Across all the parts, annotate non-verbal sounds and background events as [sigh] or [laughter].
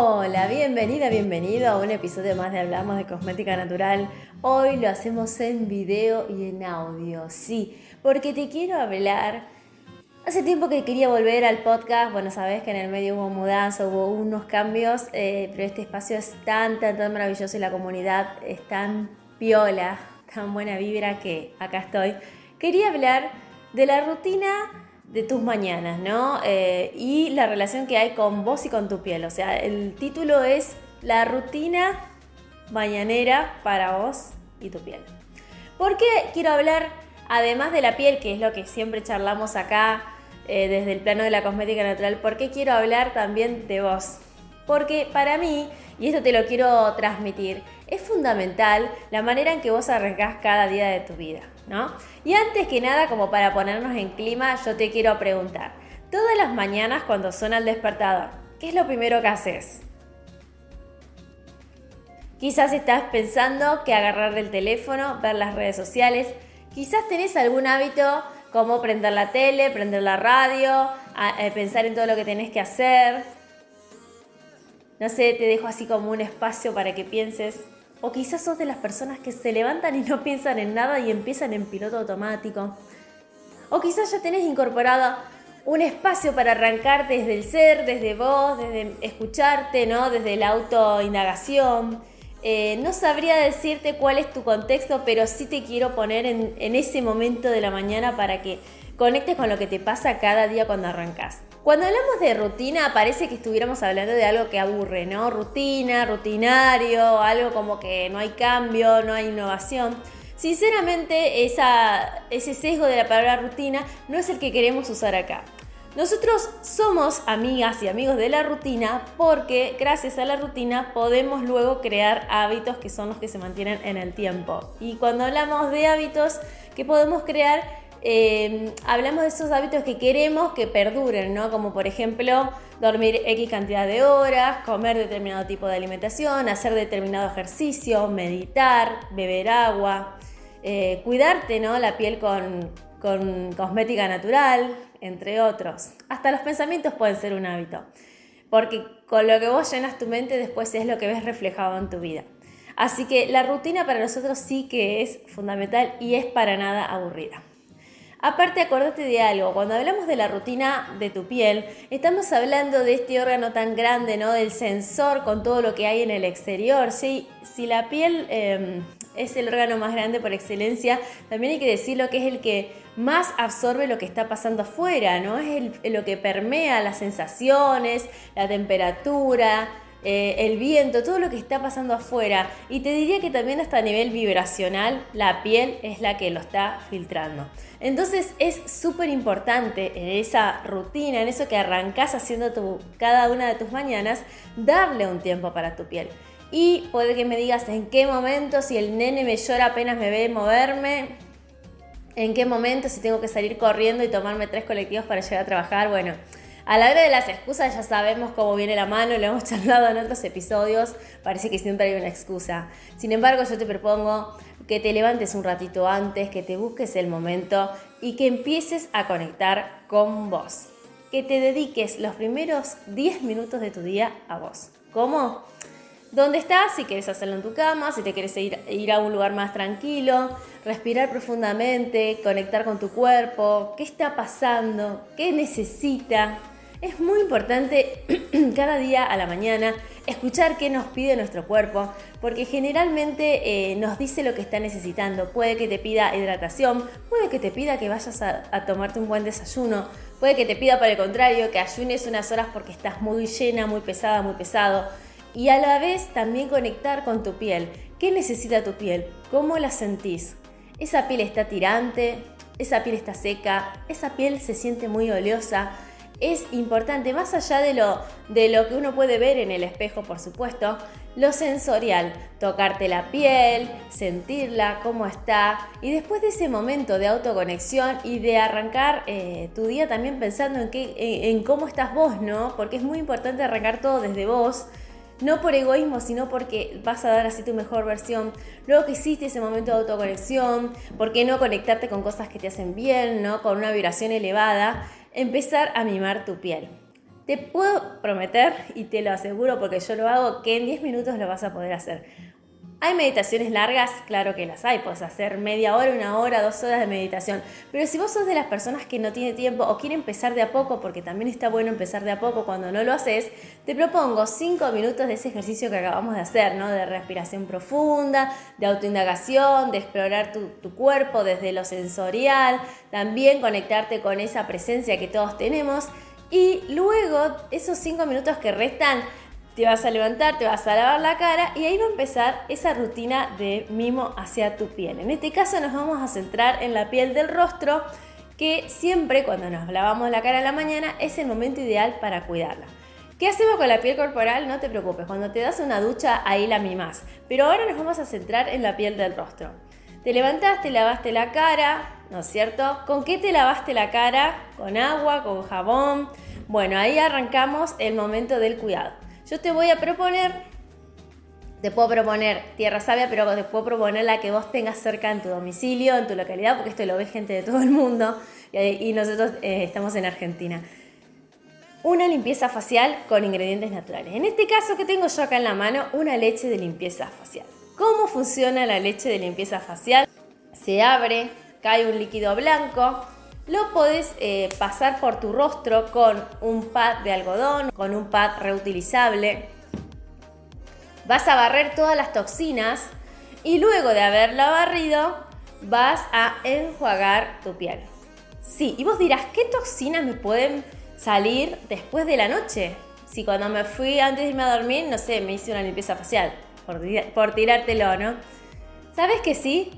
Hola, bienvenida, bienvenido a un episodio más de Hablamos de Cosmética Natural. Hoy lo hacemos en video y en audio, sí, porque te quiero hablar. Hace tiempo que quería volver al podcast, bueno, sabes que en el medio hubo mudanza, hubo unos cambios, eh, pero este espacio es tan, tan, tan maravilloso y la comunidad es tan piola, tan buena vibra que acá estoy. Quería hablar de la rutina de tus mañanas, ¿no? Eh, y la relación que hay con vos y con tu piel. O sea, el título es La rutina mañanera para vos y tu piel. ¿Por qué quiero hablar, además de la piel, que es lo que siempre charlamos acá eh, desde el plano de la cosmética natural, por qué quiero hablar también de vos? Porque para mí, y esto te lo quiero transmitir, es fundamental la manera en que vos arrancás cada día de tu vida. Y antes que nada, como para ponernos en clima, yo te quiero preguntar, todas las mañanas cuando suena el despertador, ¿qué es lo primero que haces? Quizás estás pensando que agarrar el teléfono, ver las redes sociales, quizás tenés algún hábito como prender la tele, prender la radio, eh, pensar en todo lo que tenés que hacer. No sé, te dejo así como un espacio para que pienses o quizás sos de las personas que se levantan y no piensan en nada y empiezan en piloto automático. O quizás ya tenés incorporado un espacio para arrancar desde el ser, desde vos, desde escucharte, ¿no? Desde la autoindagación. Eh, no sabría decirte cuál es tu contexto, pero sí te quiero poner en, en ese momento de la mañana para que conectes con lo que te pasa cada día cuando arrancas. Cuando hablamos de rutina, parece que estuviéramos hablando de algo que aburre, ¿no? Rutina, rutinario, algo como que no hay cambio, no hay innovación. Sinceramente, ese sesgo de la palabra rutina no es el que queremos usar acá. Nosotros somos amigas y amigos de la rutina porque gracias a la rutina podemos luego crear hábitos que son los que se mantienen en el tiempo. Y cuando hablamos de hábitos que podemos crear, Em, hablamos de esos hábitos que queremos que perduren, ¿no? Como por ejemplo dormir X cantidad de horas, comer determinado tipo de alimentación, hacer determinado ejercicio, meditar, beber agua, eh, cuidarte, ¿no? La piel con, con cosmética natural, entre otros. Hasta los pensamientos pueden ser un hábito, porque con lo que vos llenas tu mente después es lo que ves reflejado en tu vida. Así que la rutina para nosotros sí que es fundamental y es para nada aburrida. Aparte, acordate de algo, cuando hablamos de la rutina de tu piel, estamos hablando de este órgano tan grande, ¿no? Del sensor con todo lo que hay en el exterior. ¿sí? Si la piel em, es el órgano más grande por excelencia, también hay que decirlo que es el que más absorbe lo que está pasando afuera, ¿no? Es lo que permea las sensaciones, la temperatura, eh, el viento, todo lo que está pasando afuera. Y te diría que también hasta a nivel vibracional, la piel es la que lo está filtrando. Entonces es súper importante en esa rutina, en eso que arrancas haciendo tu, cada una de tus mañanas, darle un tiempo para tu piel. Y puede que me digas en qué momento, si el nene me llora apenas me ve moverme, en qué momento, si tengo que salir corriendo y tomarme tres colectivos para llegar a trabajar, bueno. A la hora de las excusas ya sabemos cómo viene la mano, lo hemos [laughs] charlado en otros episodios, parece que siempre hay una excusa. Sin embargo, yo te propongo que te levantes un ratito antes, que te busques el momento y que empieces a conectar con vos. Que te dediques los primeros 10 minutos de tu día a vos. ¿Cómo? ¿Dónde estás? Si quieres hacerlo en tu cama, si te quieres ir, ir, a un lugar más tranquilo, respirar profundamente, conectar con tu cuerpo, qué está pasando, qué necesita, es muy importante [clears throat] cada día a la mañana escuchar qué nos pide nuestro cuerpo, porque generalmente eh, nos dice lo que está necesitando. Puede que te pida hidratación, puede que te pida que vayas a, a tomarte un buen desayuno, puede que te pida por el contrario que ayunes unas horas porque estás muy llena, muy pesada, muy pesado. Y a la vez también conectar con tu piel. ¿Qué necesita tu piel? ¿Cómo la sentís? ¿Esa piel está tirante? ¿Esa piel está seca? ¿Esa piel se siente muy oleosa? Es importante, más allá de lo, de lo que uno puede ver en el espejo, por supuesto, lo sensorial, tocarte la piel, sentirla, cómo está, y después de ese momento de autoconexión y de arrancar eh, tu día también pensando en, qué, en cómo estás vos, ¿no? Porque es muy importante arrancar todo desde vos no por egoísmo, sino porque vas a dar así tu mejor versión. Luego que hiciste ese momento de autoconexión, ¿por qué no conectarte con cosas que te hacen bien, ¿no? con una vibración elevada? Empezar a mimar tu piel. Te puedo prometer, y te lo aseguro porque yo lo hago, que en 10 minutos lo vas a poder hacer. ¿Hay meditaciones largas? Claro que las hay, puedes hacer media hora, una hora, dos horas de meditación. Pero si vos sos de las personas que no tiene tiempo o quiere empezar de a poco, porque también está bueno empezar de a poco cuando no lo haces, te propongo cinco minutos de ese ejercicio que acabamos de hacer, ¿no? De respiración profunda, de autoindagación, de explorar tu, tu cuerpo desde lo sensorial, también conectarte con esa presencia que todos tenemos. Y luego, esos cinco minutos que restan, te vas a levantar, te vas a lavar la cara y ahí va a empezar esa rutina de mimo hacia tu piel. En este caso nos vamos a centrar en la piel del rostro, que siempre cuando nos lavamos la cara en la mañana es el momento ideal para cuidarla. ¿Qué hacemos con la piel corporal? No te preocupes, cuando te das una ducha ahí la mimas. Pero ahora nos vamos a centrar en la piel del rostro. Te levantaste, lavaste la cara, ¿no es cierto? ¿Con qué te lavaste la cara? ¿Con agua? ¿Con jabón? Bueno, ahí arrancamos el momento del cuidado. Yo te voy a proponer, te puedo proponer tierra sabia, pero te puedo proponer la que vos tengas cerca en tu domicilio, en tu localidad, porque esto lo ve gente de todo el mundo y nosotros eh, estamos en Argentina. Una limpieza facial con ingredientes naturales. En este caso que tengo yo acá en la mano, una leche de limpieza facial. ¿Cómo funciona la leche de limpieza facial? Se abre, cae un líquido blanco, lo podés eh, pasar por tu rostro con un pad de algodón, con un pad reutilizable. Vas a barrer todas las toxinas y luego de haberla barrido vas a enjuagar tu piel. Sí, y vos dirás, ¿qué toxinas me pueden salir después de la noche? Si cuando me fui antes de irme a dormir, no sé, me hice una limpieza facial, por, por tirártelo, ¿no? ¿Sabes que sí?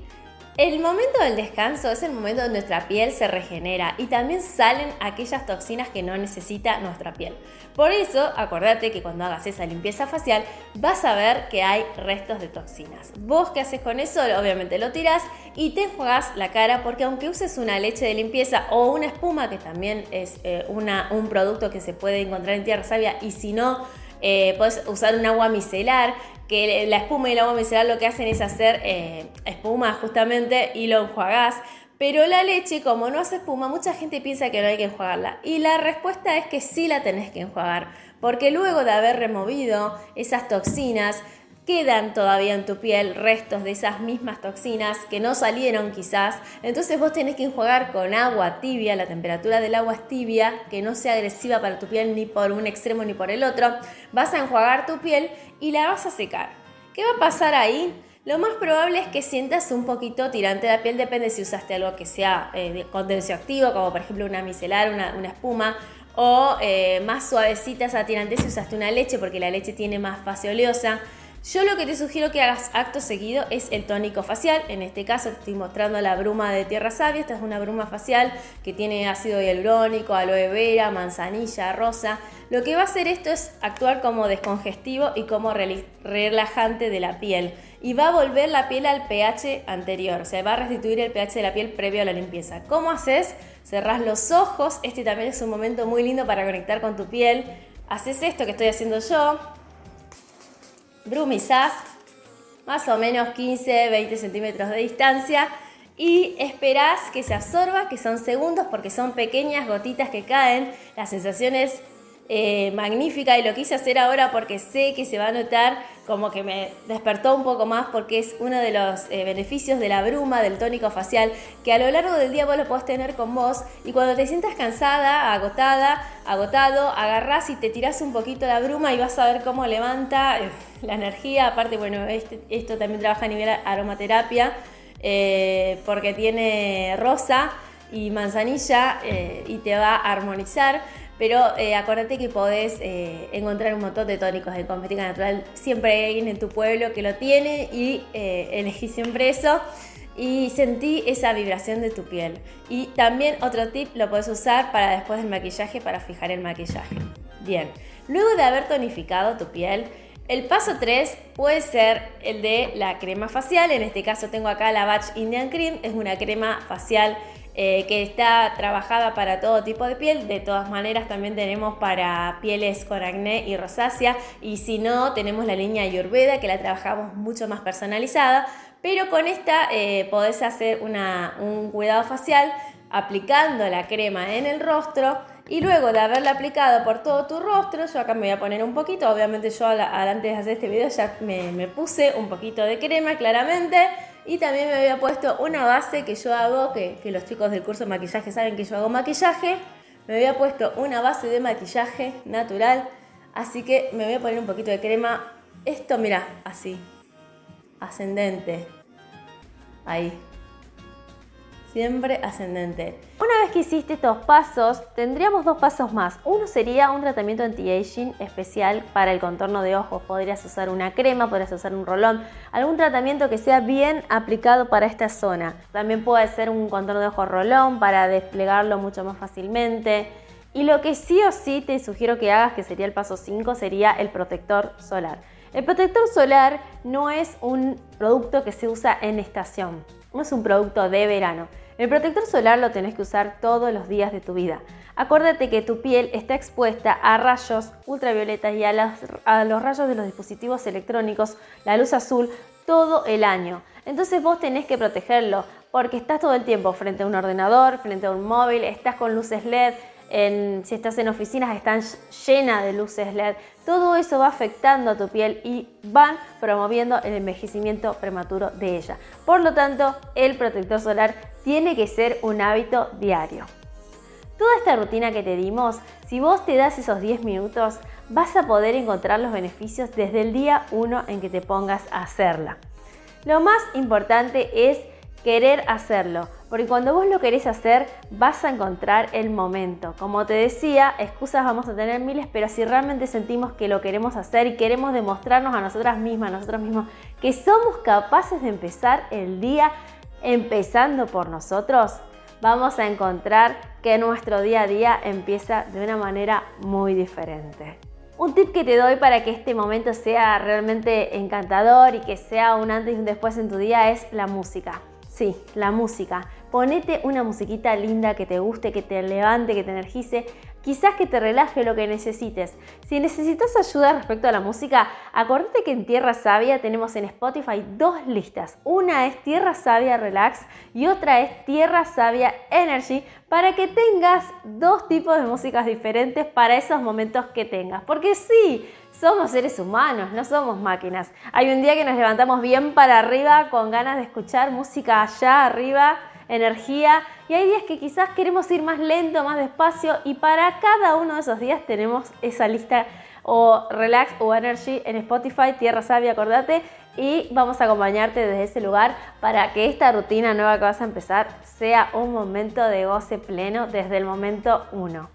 El momento del descanso es el momento donde nuestra piel se regenera y también salen aquellas toxinas que no necesita nuestra piel. Por eso, acordate que cuando hagas esa limpieza facial vas a ver que hay restos de toxinas. Vos qué haces con eso, obviamente lo tirás y te enjuagas la cara porque aunque uses una leche de limpieza o una espuma, que también es eh, un producto que se puede encontrar en tierra sabia y si no, eh, puedes usar un agua micelar, que la espuma y el agua micelar lo que hacen es hacer eh, espuma justamente y lo enjuagás. Pero la leche, como no hace espuma, mucha gente piensa que no hay que enjuagarla. Y la respuesta es que sí la tenés que enjuagar. Porque luego de haber removido esas toxinas, quedan todavía en tu piel restos de esas mismas toxinas que no salieron quizás. Entonces vos tenés que enjuagar con agua tibia, la temperatura del agua es tibia, que no sea agresiva para tu piel ni por un extremo ni por el otro. Vas a enjuagar tu piel y la vas a secar. ¿Qué va a pasar ahí? Lo más probable es que sientas un poquito tirante de la piel, depende si usaste algo que sea eh, activo, como por ejemplo una micelar, una, espuma, o eh, más suavecita esa tirante si usaste una leche, porque la leche tiene más fase oleosa. Yo lo que te sugiero que hagas acto seguido es el tónico facial. En este caso te estoy mostrando la bruma de tierra sabia. Esta es una bruma facial que tiene ácido hialurónico, aloe vera, manzanilla, rosa. Lo que va a hacer esto es actuar como descongestivo y como relajante de la piel. Y va a volver la piel al pH anterior. O sea, va a restituir el pH de la piel previo a la limpieza. ¿Cómo haces? Cerrás los ojos. Este también es un momento muy lindo para conectar con tu piel. Haces esto que estoy haciendo yo brumizás más o menos 15, 20 centímetros de distancia y esperás que se absorba, que son segundos porque son pequeñas gotitas que caen. La sensación es eh, magnífica y lo quise hacer ahora porque sé que se va a notar como que me despertó un poco más porque es uno de los eh, beneficios de la bruma, del tónico facial, que a lo largo del día vos lo podés tener con vos y cuando te sientas cansada, agotada, agotado, agarrás y te tirás un poquito la bruma y vas a ver cómo levanta eh, la energía. Aparte, bueno, este, esto también trabaja a nivel aromaterapia porque tiene rosa y manzanilla y te va a armonizar. Pero eh, acuérdate que podés eh, encontrar un montón de tónicos de cosmética natural. Siempre hay alguien en tu pueblo que lo tiene y eh, elegí siempre eso. y sentí esa vibración de tu piel. Y también otro tip lo puedes usar para después del maquillaje para fijar el maquillaje. Bien, luego de haber tonificado tu piel, el paso 3 puede ser el de la crema facial. En este caso tengo acá la Batch Indian Cream, es una crema facial eh, que está trabajada para todo tipo de piel. De todas maneras, también tenemos para pieles con acné y rosácea. Y si no, tenemos la línea Ayurveda que la trabajamos mucho más personalizada. Pero con esta eh, podés hacer un cuidado facial aplicando la crema en el rostro y luego de haberla aplicado por todo tu rostro, yo acá me voy a poner un poquito, obviamente yo antes de hacer este video ya me, puse un poquito de crema claramente y también me había puesto una base que yo hago, que, que los chicos del curso de maquillaje saben que yo hago maquillaje, me había puesto una base de maquillaje natural, así que me voy a poner un poquito de crema, esto mira, así, ascendente, ahí, siempre ascendente. Una vez que hiciste estos pasos, tendríamos dos pasos más. Uno sería un tratamiento anti-aging especial para el contorno de ojos. Podrías usar una crema, podrías usar un rolón, algún tratamiento que sea bien aplicado para esta zona. También puede ser un contorno de ojos rolón para desplegarlo mucho más fácilmente. Y lo que sí o sí te sugiero que hagas, que sería el paso 5, sería el protector solar. El protector solar no es un producto que se usa en estación, no es un producto de verano. El protector solar lo tenés que usar todos los días de tu vida. Acuérdate que tu piel está expuesta a rayos ultravioletas y a, los rayos de los dispositivos electrónicos, la luz azul, todo el año. Entonces vos tenés que protegerlo porque estás todo el tiempo frente a un ordenador, frente a un móvil, estás con luces LED, si estás en oficinas están llenas de luces LED. Todo eso va afectando a tu piel y van promoviendo el envejecimiento prematuro de ella. Por lo tanto, el protector solar tiene que ser un hábito diario. Toda esta rutina que te dimos, si vos te das esos 10 minutos, vas a poder encontrar los beneficios desde el día 1 en que te pongas a hacerla. Lo más importante es querer hacerlo, porque cuando vos lo querés hacer vas a encontrar el momento. Como te decía, excusas vamos a tener miles, pero si realmente sentimos que lo queremos hacer y queremos demostrarnos a nosotras mismas, a nosotros mismos, que somos capaces de empezar el día empezando por nosotros, vamos a encontrar que nuestro día a día empieza de una manera muy diferente. Un tip que te doy para que este momento sea realmente encantador y que sea un antes y un después en tu día es la música. Sí, la música. Ponete una musiquita linda que te guste, que te levante, que te energice, quizás que te relaje lo que necesites. Si necesitas ayuda respecto a la música, acordate que en Tierra Sabia tenemos en Spotify dos listas. Una es Tierra Sabia Relax y otra es Tierra Sabia Energy para que tengas dos tipos de músicas diferentes para esos momentos que tengas. Porque sí, somos seres humanos, no somos máquinas. Hay un día que nos levantamos bien para arriba con ganas de escuchar música allá arriba energía y hay días que quizás queremos ir más lento, más despacio y para cada uno de esos días tenemos esa lista o relax o energy en Spotify, Tierra Sabia, acordate, y vamos a acompañarte desde ese lugar para que esta rutina nueva que vas a empezar sea un momento de goce pleno desde el momento uno.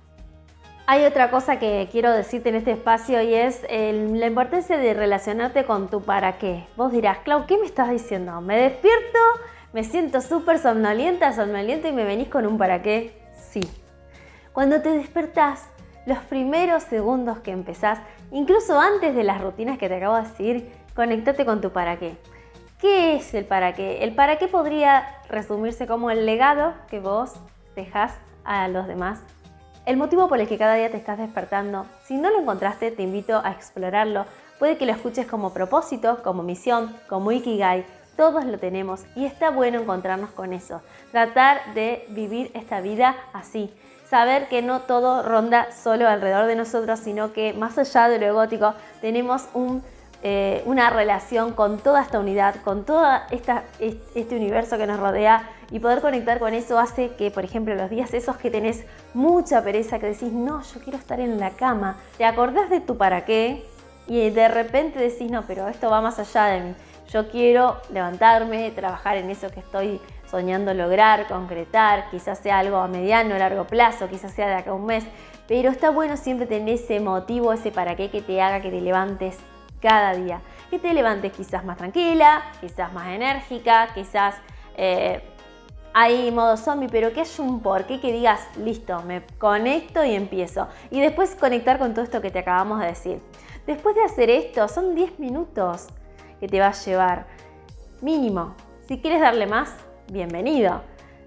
Hay otra cosa que quiero decirte en este espacio y es la importancia de relacionarte con tu para qué. Vos dirás, Clau, ¿qué me estás diciendo? ¿Me despierto? Me siento súper somnolienta, somnolienta y me venís con un para qué. Sí. Cuando te despertás, los primeros segundos que empezás, incluso antes de las rutinas que te acabo de decir, conectate con tu para qué. ¿Qué es el para qué? El para qué podría resumirse como el legado que vos dejás a los demás. El motivo por el que cada día te estás despertando. Si no lo encontraste, te invito a explorarlo. Puede que lo escuches como propósito, como misión, como ikigai, todos lo tenemos y está bueno encontrarnos con eso. Tratar de vivir esta vida así. Saber que no todo ronda solo alrededor de nosotros, sino que más allá de lo egótico tenemos eh, una relación con toda esta unidad, con todo este universo que nos rodea y poder conectar con eso hace que, por ejemplo, los días esos que tenés mucha pereza, que decís, no, yo quiero estar en la cama, te acordás de tu para qué y de repente decís, no, pero esto va más allá de mí. Yo quiero levantarme, trabajar en eso que estoy soñando lograr, concretar, quizás sea algo a mediano o largo plazo, quizás sea de acá a un mes, pero está bueno siempre tener ese motivo, ese para qué que te haga que te levantes cada día. Que te levantes quizás más tranquila, quizás más enérgica, quizás eh, hay modo zombie, pero que haya un porqué que digas, listo, me conecto y empiezo. Y después conectar con todo esto que te acabamos de decir. Después de hacer esto, son 10 minutos que te va a llevar. Mínimo. Si quieres darle más, bienvenido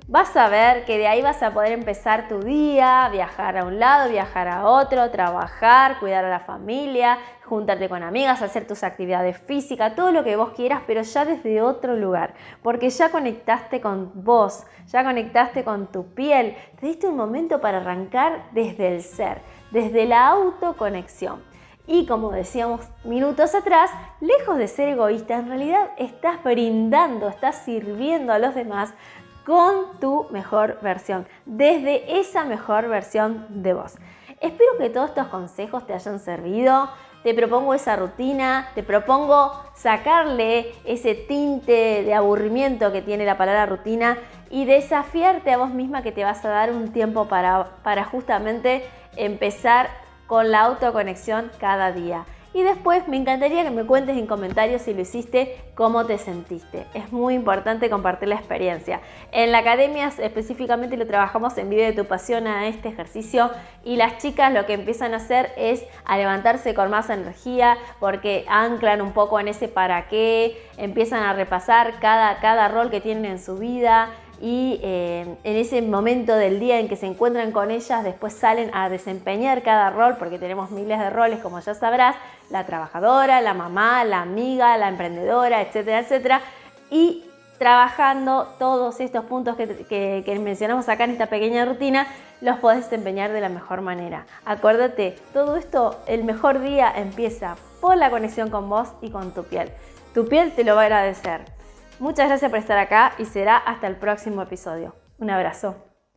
vas a ver que de ahí vas a poder empezar tu día, viajar a un lado, viajar a otro, trabajar, cuidar a la familia, juntarte con amigas, hacer tus actividades físicas, todo lo que vos quieras, pero ya desde otro lugar, porque ya conectaste con vos, ya conectaste con tu piel, te diste un momento para arrancar desde el ser, desde la autoconexión. Y como decíamos minutos atrás, lejos de ser egoísta, en realidad estás brindando, estás sirviendo a los demás con tu mejor versión, desde esa mejor versión de vos. Espero que todos estos consejos te hayan servido. Te propongo esa rutina, te propongo sacarle ese tinte de aburrimiento que tiene la palabra rutina y desafiarte a vos misma que te vas a dar un tiempo para, para justamente empezar con la autoconexión cada día. Y después me encantaría que me cuentes en comentarios si lo hiciste, cómo te sentiste. Es muy importante compartir la experiencia. En la academia específicamente lo trabajamos en Vive de tu pasión a este ejercicio y las chicas lo que empiezan a hacer es a levantarse con más energía porque anclan un poco en ese para qué, empiezan a repasar cada, cada rol que tienen en su vida y eh, en ese momento del día en que se encuentran con ellas, después salen a desempeñar cada rol, porque tenemos miles de roles, como ya sabrás, la trabajadora, la mamá, la amiga, la emprendedora, etcétera, etcétera, y trabajando todos estos puntos que, que mencionamos acá en esta pequeña rutina, los podés desempeñar de la mejor manera. Acuérdate, todo esto, el mejor día empieza por la conexión con vos y con tu piel. Tu piel te lo va a agradecer. Muchas gracias por estar acá y será hasta el próximo episodio. Un abrazo.